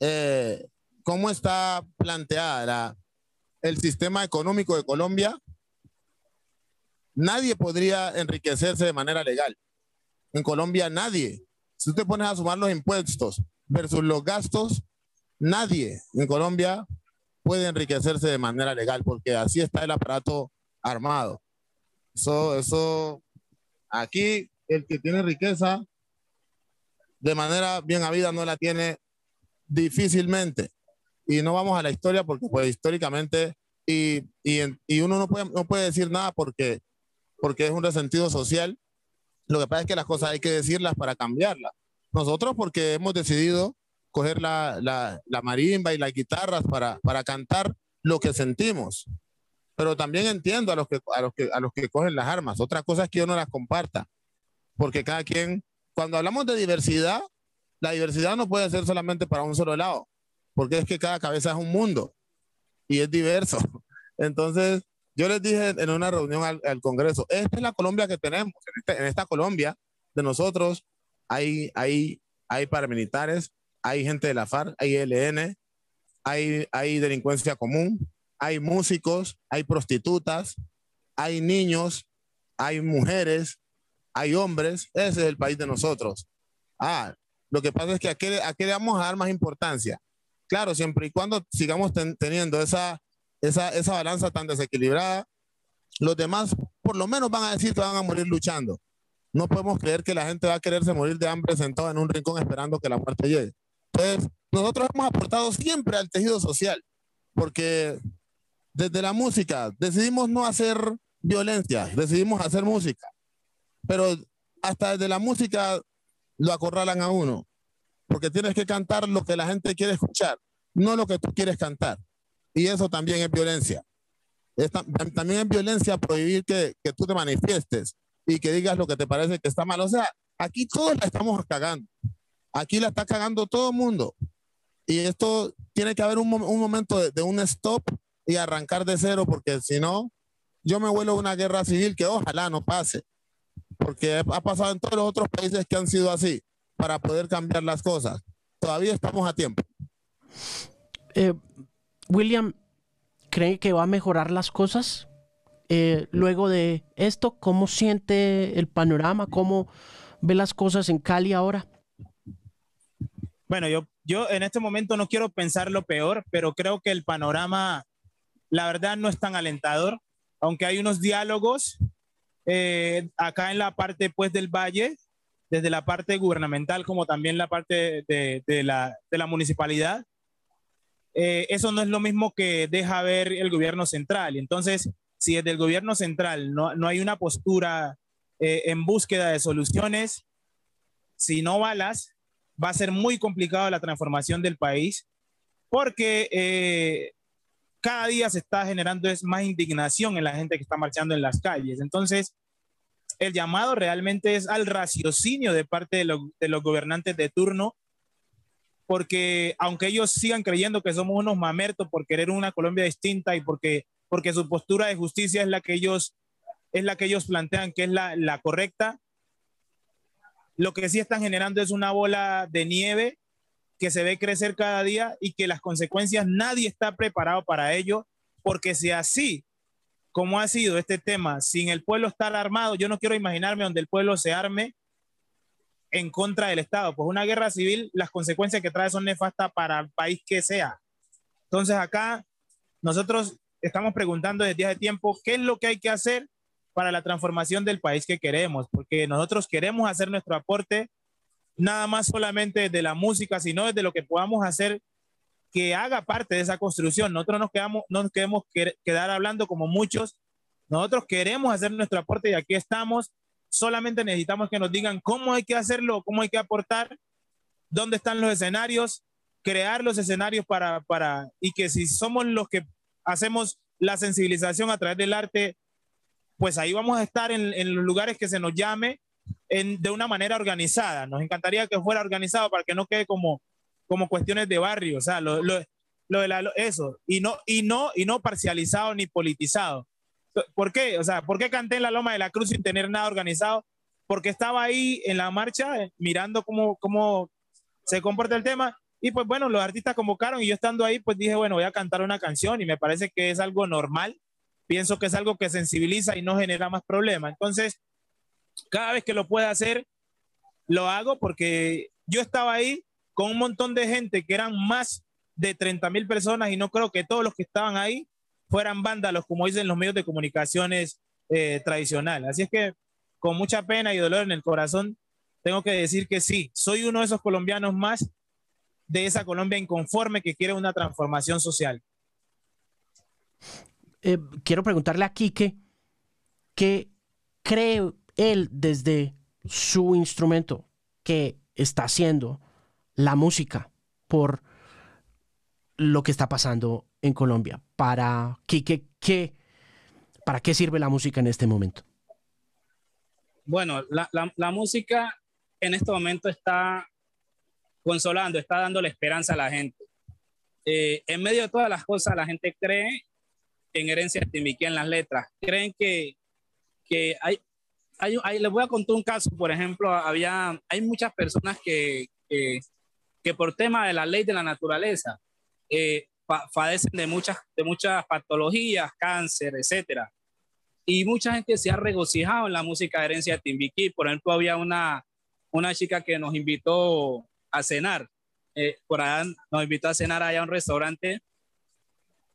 Speaker 3: eh, cómo está planteada el sistema económico de Colombia, nadie podría enriquecerse de manera legal. En Colombia nadie. Si tú te pones a sumar los impuestos versus los gastos, nadie en Colombia puede enriquecerse de manera legal porque así está el aparato armado. Eso, eso Aquí el que tiene riqueza de manera bien habida no la tiene difícilmente. Y no vamos a la historia porque pues históricamente y, y, uno no puede, no puede decir nada porque, porque es un resentido social. Lo que pasa es que las cosas hay que decirlas para cambiarlas. Nosotros porque hemos decidido coger la, la, la marimba y las guitarras para, para cantar lo que sentimos pero también entiendo a los que a los que a los que cogen las armas. Otra cosa es que yo no las comparta, porque cada quien cuando hablamos de diversidad, la diversidad no puede ser solamente para un solo lado, porque es que cada cabeza es un mundo y es diverso. Entonces, yo les dije en una reunión al, Congreso, esta es la Colombia que tenemos. Este, en, esta Colombia de nosotros hay, hay, hay paramilitares, hay gente de la FARC, hay ELN, hay, hay delincuencia común, hay músicos, hay prostitutas, hay niños, hay mujeres, hay hombres. Ese es el país de nosotros. Ah, lo que pasa es que a qué, a qué le vamos a dar más importancia. Claro, siempre y cuando sigamos teniendo esa, esa, esa balanza tan desequilibrada, los demás por lo menos van a decir que van a morir luchando. No podemos creer que la gente va a quererse morir de hambre sentado en un rincón esperando que la muerte llegue. Entonces, nosotros hemos aportado siempre al tejido social, porque desde la música decidimos no hacer violencia, decidimos hacer música, pero hasta desde la música lo acorralan a uno, porque tienes que cantar lo que la gente quiere escuchar, no lo que tú quieres cantar. Y eso también es violencia. también es violencia prohibir que, tú te manifiestes y que digas lo que te parece que está mal. O sea, aquí todos la estamos cagando. Aquí la está cagando todo el mundo. Y esto tiene que haber un, un momento de, de, un stop y arrancar de cero, porque si no, yo me vuelvo a una guerra civil que ojalá no pase, porque ha pasado en todos los otros países que han sido así, para poder cambiar las cosas. Todavía estamos a tiempo.
Speaker 1: Eh, William, ¿cree que va a mejorar las cosas eh, luego de esto? ¿Cómo siente el panorama? ¿Cómo ve las cosas en Cali ahora?
Speaker 2: Bueno, yo, yo en este momento no quiero pensar lo peor, pero creo que el panorama, la verdad, no es tan alentador, aunque hay unos diálogos eh, acá en la parte pues del valle, desde la parte gubernamental como también la parte de, de, la, de la, municipalidad. Eh, eso no es lo mismo que deja ver el gobierno central. Entonces, si desde el gobierno central no, no hay una postura eh, en búsqueda de soluciones, si no balas, va a ser muy complicado la transformación del país porque eh, cada día se está generando es más indignación en la gente que está marchando en las calles. Entonces, el llamado realmente es al raciocinio de parte de, de los gobernantes de turno, porque aunque ellos sigan creyendo que somos unos mamertos por querer una Colombia distinta y porque, porque su postura de justicia es la que ellos, es la que ellos plantean que es la, la correcta, lo que sí están generando es una bola de nieve que se ve crecer cada día y que las consecuencias nadie está preparado para ello, porque si así como ha sido este tema, sin el pueblo estar armado, yo no quiero imaginarme donde el pueblo se arme en contra del Estado. Pues una guerra civil, las consecuencias que trae son nefastas para el país que sea. Entonces acá nosotros estamos preguntando desde hace tiempo qué es lo que hay que hacer para la transformación del país que queremos, porque nosotros queremos hacer nuestro aporte nada más solamente de la música, sino desde lo que podamos hacer que haga parte de esa construcción. Nosotros nos quedamos, no nos queremos quedar hablando como muchos. Nosotros queremos hacer nuestro aporte y aquí estamos. Solamente necesitamos que nos digan cómo hay que hacerlo, cómo hay que aportar, dónde están los escenarios, crear los escenarios para, para, y que si somos los que hacemos la sensibilización a través del arte, pues ahí vamos a estar en, en los lugares que se nos llame en, de una manera organizada. Nos encantaría que fuera organizado para que no quede como, como cuestiones de barrio, o sea, lo, lo, lo de la, eso, y no, y, no, y no parcializado ni politizado. ¿Por qué? O sea, ¿por qué canté en la Loma de la Cruz sin tener nada organizado? Porque estaba ahí en la marcha eh, mirando cómo, cómo se comporta el tema y pues bueno, los artistas convocaron y yo estando ahí pues dije, bueno, voy a cantar una canción y me parece que es algo normal pienso que es algo que sensibiliza y no genera más problemas. Entonces, cada vez que lo pueda hacer, lo hago porque yo estaba ahí con un montón de gente que eran más de 30 mil personas y no creo que todos los que estaban ahí fueran vándalos, como dicen los medios de comunicaciones eh, tradicionales. Así es que con mucha pena y dolor en el corazón, tengo que decir que sí, soy uno de esos colombianos más de esa Colombia inconforme que quiere una transformación social.
Speaker 1: Eh, quiero preguntarle a Quique qué cree él desde su instrumento que está haciendo la música por lo que está pasando en Colombia. Para Quique, ¿qué, ¿para qué sirve la música en este momento?
Speaker 4: Bueno, la, la, música en este momento está consolando, está dando la esperanza a la gente. Eh, en medio de todas las cosas, la gente cree en Herencia Timbiquí en las letras? ¿Creen que, que hay, hay, hay, les voy a contar un caso, por ejemplo, había, hay muchas personas que, que, que por tema de la ley de la naturaleza eh, padecen de muchas, de muchas patologías, cáncer, etcétera. Y mucha gente se ha regocijado en la música de herencia de Timbiquí. Por ejemplo, había una, una chica que nos invitó a cenar. Eh, por allá nos invitó a cenar allá a un restaurante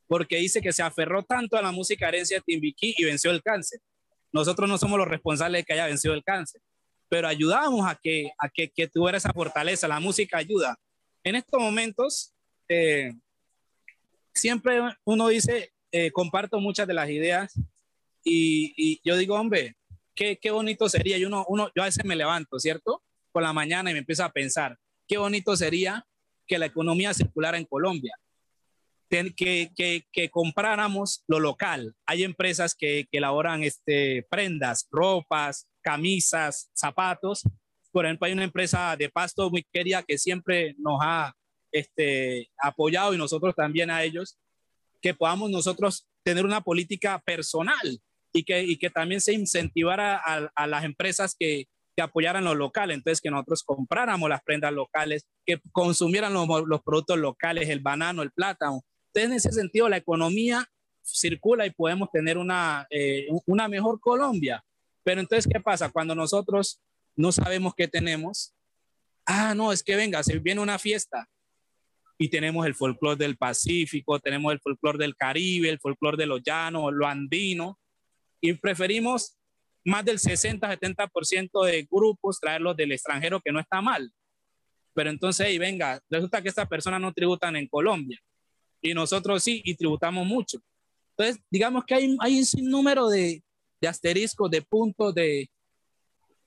Speaker 4: porque dice que se aferró tanto a la música herencia de Timbiquí y venció el cáncer. Nosotros no somos los responsables de que haya vencido el cáncer, pero ayudamos a que, a que, que tuviera esa fortaleza. La música ayuda. En estos momentos, eh, siempre uno dice, eh, comparto muchas de las ideas y, yo digo, hombre, qué, qué, bonito sería. Y uno, uno, yo a veces me levanto, ¿cierto? Por la mañana y me empiezo a pensar, qué bonito sería que la economía circulara en Colombia. Que, compráramos lo local. Hay empresas que, que elaboran este, prendas, ropas, camisas, zapatos. Por ejemplo, hay una empresa de pasto muy querida que siempre nos ha este, apoyado y nosotros también a ellos, que podamos nosotros tener una política personal y que, también se incentivara a, las empresas que, apoyaran lo local, entonces que nosotros compráramos las prendas locales, que consumieran los productos locales, el banano, el plátano. Entonces, en ese sentido, la economía circula y podemos tener una, eh, una mejor Colombia. Pero entonces, ¿qué pasa? Cuando nosotros no sabemos qué tenemos, ah, no, es que venga, se viene una fiesta, y tenemos el folclore del Pacífico, tenemos el folclore del Caribe, el folclore de los llanos, lo andino, y preferimos más del 60-70% de grupos traerlos del extranjero, que no está mal. Pero entonces, ahí venga, resulta que estas personas no tributan en Colombia y nosotros sí, y tributamos mucho. Entonces, digamos que hay, hay un sinnúmero de, de asteriscos, de puntos, de...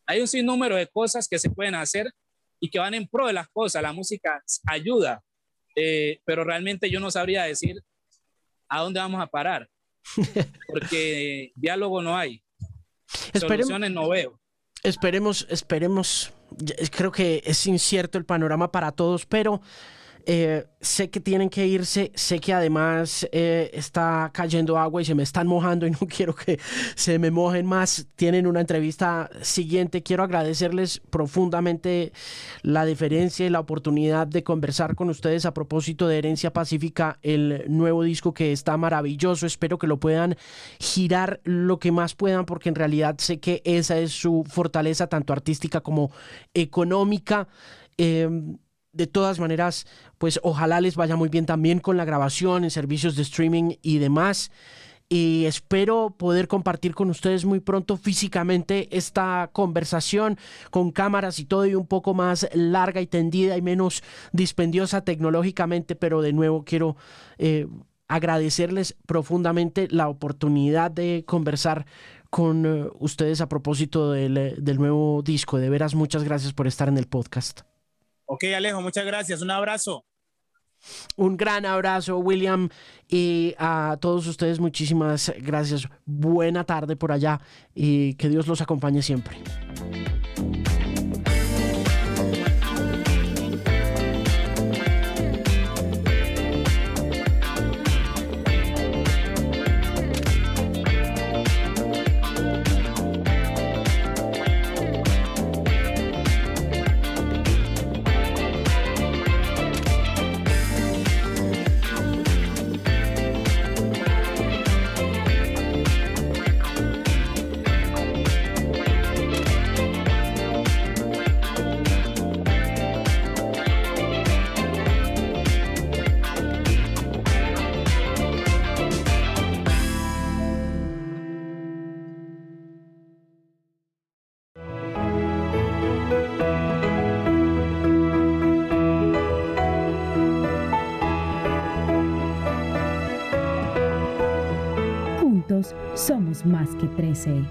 Speaker 4: Hay un sinnúmero de cosas que se pueden hacer y que van en pro de las cosas. La música ayuda, eh, pero realmente yo no sabría decir a dónde vamos a parar, porque diálogo no hay, soluciones no veo.
Speaker 1: Esperemos, esperemos, creo que es incierto el panorama para todos, pero eh, sé que tienen que irse, sé que además eh, está cayendo agua y se me están mojando y no quiero que se me mojen más. Tienen una entrevista siguiente. Quiero agradecerles profundamente la diferencia y la oportunidad de conversar con ustedes a propósito de Herencia Pacífica, el nuevo disco que está maravilloso. Espero que lo puedan girar lo que más puedan porque en realidad sé que esa es su fortaleza tanto artística como económica. Eh, de todas maneras, pues ojalá les vaya muy bien también con la grabación en servicios de streaming y demás. Y espero poder compartir con ustedes muy pronto físicamente esta conversación con cámaras y todo y un poco más larga y tendida y menos dispendiosa tecnológicamente, pero de nuevo quiero eh, agradecerles profundamente la oportunidad de conversar con eh, ustedes a propósito del, del nuevo disco. De veras, muchas gracias por estar en el podcast.
Speaker 2: Ok, Alejo, muchas gracias. Un abrazo.
Speaker 1: Un gran abrazo, William, y a todos ustedes muchísimas gracias. Buena tarde por allá y que Dios los acompañe siempre.
Speaker 5: más que 13.